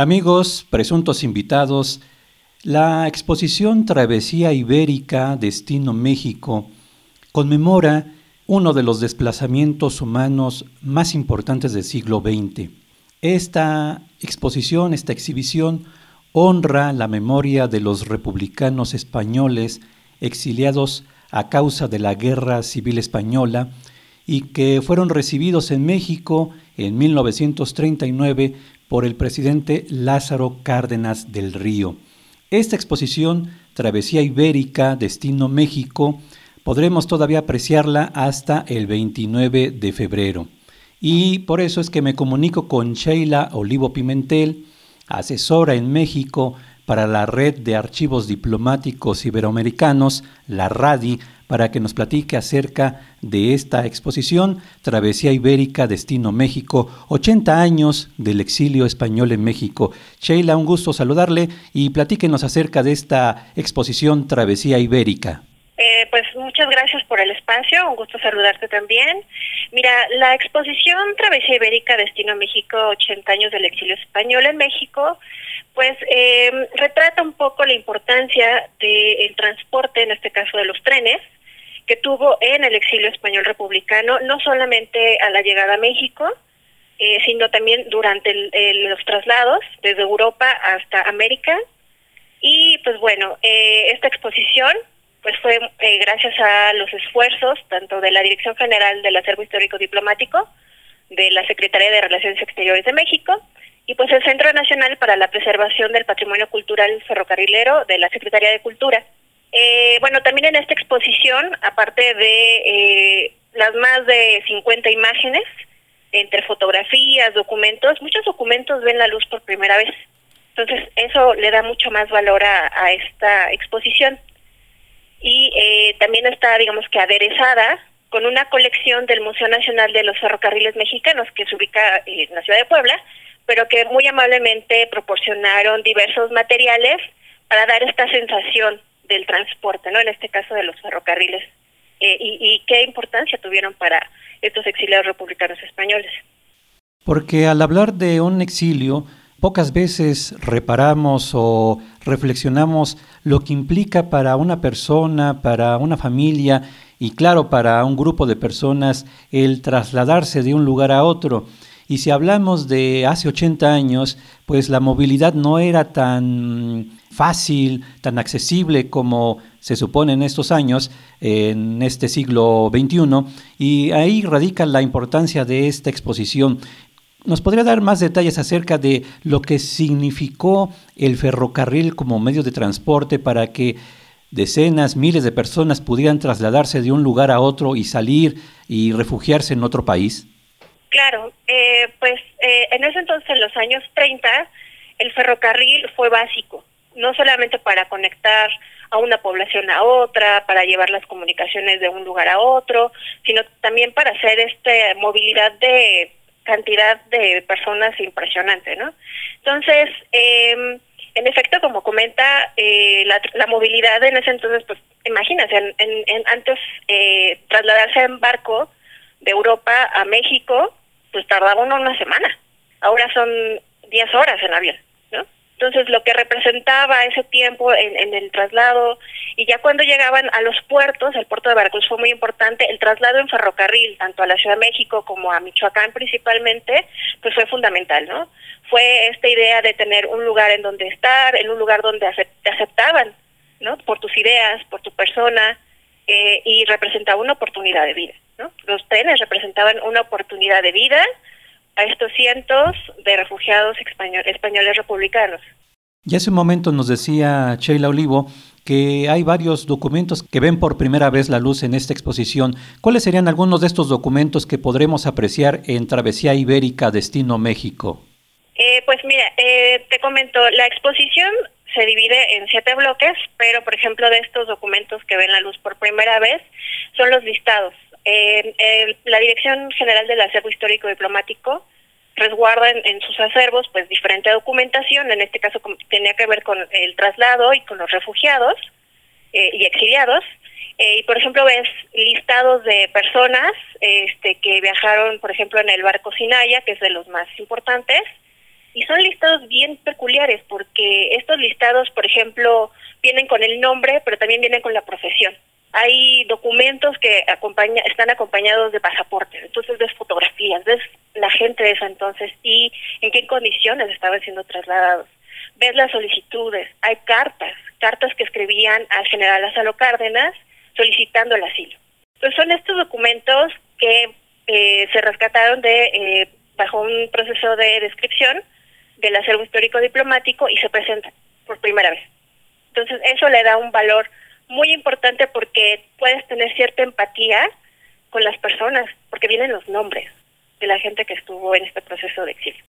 Amigos, presuntos invitados, la exposición Travesía Ibérica Destino México conmemora uno de los desplazamientos humanos más importantes del siglo XX. Esta exposición, esta exhibición, honra la memoria de los republicanos españoles exiliados a causa de la Guerra Civil Española y que fueron recibidos en México en 1939 por el presidente Lázaro Cárdenas del Río. Esta exposición, Travesía Ibérica, Destino México, podremos todavía apreciarla hasta el 29 de febrero. Y por eso es que me comunico con Sheila Olivo Pimentel, asesora en México para la Red de Archivos Diplomáticos Iberoamericanos, la RADI, para que nos platique acerca de esta exposición, Travesía Ibérica, Destino México, 80 años del exilio español en México. Sheila, un gusto saludarle y platíquenos acerca de esta exposición Travesía Ibérica. Eh, pues muchas gracias por el espacio, un gusto saludarte también. Mira, la exposición Travesía Ibérica Destino México, 80 años del exilio español en México, pues eh, retrata un poco la importancia del transporte, en este caso de los trenes, que tuvo en el exilio español republicano, no solamente a la llegada a México, eh, sino también durante los traslados desde Europa hasta América. Y pues bueno, eh, esta exposición pues fue eh, gracias a los esfuerzos tanto de la Dirección General del Acervo Histórico Diplomático, de la Secretaría de Relaciones Exteriores de México y pues el Centro Nacional para la Preservación del Patrimonio Cultural Ferrocarrilero de la Secretaría de Cultura. Eh, bueno, también en esta exposición, aparte de eh, las más de 50 imágenes, entre fotografías, documentos, muchos documentos ven la luz por primera vez. Entonces, eso le da mucho más valor a, esta exposición. Y eh, también está, digamos que aderezada con una colección del Museo Nacional de los Ferrocarriles Mexicanos, que se ubica en la ciudad de Puebla, pero que muy amablemente proporcionaron diversos materiales para dar esta sensación del transporte, ¿no? En este caso de los ferrocarriles. Eh, y, qué importancia tuvieron para estos exiliados republicanos españoles. Porque al hablar de un exilio, pocas veces reparamos o reflexionamos lo que implica para una persona, para una familia y claro, para un grupo de personas el trasladarse de un lugar a otro. Y si hablamos de hace 80 años, pues la movilidad no era tan fácil, tan accesible como se supone en estos años, en este siglo XXI, y ahí radica la importancia de esta exposición. ¿Nos podría dar más detalles acerca de lo que significó el ferrocarril como medio de transporte para que decenas, miles de personas pudieran trasladarse de un lugar a otro y salir y refugiarse en otro país? Claro, eh, pues eh, en ese entonces, en los años 30, el ferrocarril fue básico no solamente para conectar a una población a otra, para llevar las comunicaciones de un lugar a otro, sino también para hacer esta movilidad de cantidad de personas impresionante, ¿no? Entonces, eh, en efecto, como comenta, eh, la, movilidad en ese entonces, pues imagínense, en, antes eh, trasladarse en barco de Europa a México, pues tardaba uno una semana. Ahora son 10 horas en avión. Entonces, lo que representaba ese tiempo en, el traslado, y ya cuando llegaban a los puertos, el puerto de Veracruz fue muy importante, el traslado en ferrocarril, tanto a la Ciudad de México como a Michoacán principalmente, pues fue fundamental, ¿no? Fue esta idea de tener un lugar en donde estar, en un lugar donde te aceptaban, ¿no? Por tus ideas, por tu persona, eh, y representaba una oportunidad de vida, ¿no? Los trenes representaban una oportunidad de vida, a estos cientos de refugiados españoles republicanos. Ya hace un momento nos decía Sheila Olivo que hay varios documentos que ven por primera vez la luz en esta exposición. ¿Cuáles serían algunos de estos documentos que podremos apreciar en Travesía Ibérica Destino México? Eh, pues mira, eh, te comento, la exposición se divide en siete bloques, pero por ejemplo de estos documentos que ven la luz por primera vez son los listados. Eh, la Dirección General del Acervo Histórico Diplomático resguarda en, sus acervos pues diferente documentación, en este caso tenía que ver con el traslado y con los refugiados eh, y exiliados. Eh, y por ejemplo ves listados de personas este, que viajaron, por ejemplo, en el barco Sinaya, que es de los más importantes, Y son listados bien peculiares porque estos listados, por ejemplo, vienen con el nombre, pero también vienen con la profesión. Hay documentos que acompaña, están acompañados de pasaportes, entonces ves fotografías, ves la gente de ese entonces y en qué condiciones estaban siendo trasladados. Ves las solicitudes, hay cartas, cartas que escribían al general Lázaro Cárdenas solicitando el asilo. Entonces son estos documentos que eh, se rescataron de eh, bajo un proceso de descripción del acervo histórico diplomático y se presentan por primera vez. Entonces eso le da un valor muy importante porque puedes tener cierta empatía con las personas, porque vienen los nombres de la gente que estuvo en este proceso de exilio.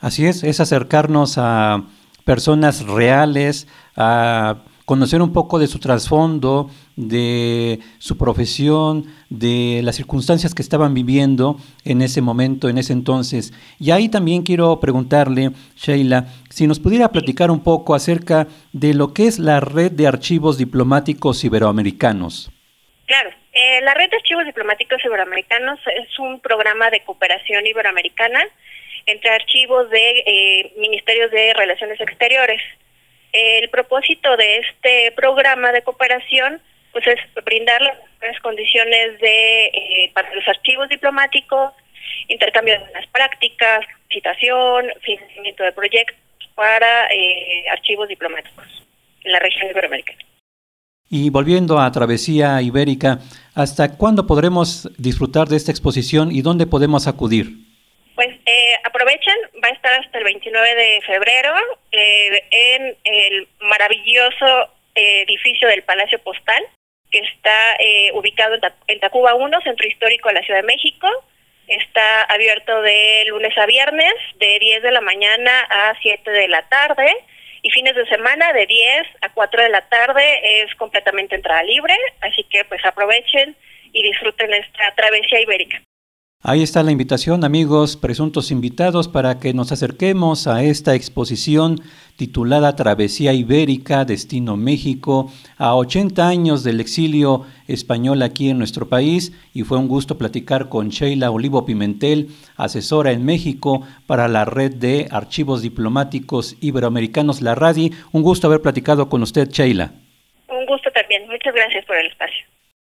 Así es, es acercarnos a personas reales, a conocer un poco de su trasfondo, de su profesión, de las circunstancias que estaban viviendo en ese momento, en ese entonces. Y ahí también quiero preguntarle, Sheila, si nos pudiera platicar un poco acerca de lo que es la red de archivos diplomáticos iberoamericanos. Claro, eh, la red de archivos diplomáticos iberoamericanos es un programa de cooperación iberoamericana entre archivos de eh, ministerios de Relaciones Exteriores. El propósito de este programa de cooperación pues es brindar las condiciones de eh, para los archivos diplomáticos, intercambio de buenas prácticas, citación, financiamiento de proyectos para eh, archivos diplomáticos en la región iberoamericana. Y volviendo a Travesía Ibérica, ¿hasta cuándo podremos disfrutar de esta exposición y dónde podemos acudir? Pues eh, aprovechen, va a estar hasta el 29 de febrero eh, en el maravilloso eh, edificio del Palacio Postal, que está eh, ubicado en, Tacuba 1, Centro Histórico de la Ciudad de México. Está abierto de lunes a viernes, de 10 de la mañana a 7 de la tarde. Y fines de semana, de 10 a 4 de la tarde, es completamente entrada libre. Así que pues aprovechen y disfruten esta travesía ibérica. Ahí está la invitación, amigos, presuntos invitados, para que nos acerquemos a esta exposición titulada Travesía Ibérica, Destino México, a 80 años del exilio español aquí en nuestro país. Y fue un gusto platicar con Sheila Olivo Pimentel, asesora en México para la red de archivos diplomáticos iberoamericanos, la RADI. Un gusto haber platicado con usted, Sheila. Un gusto también. Muchas gracias por el espacio.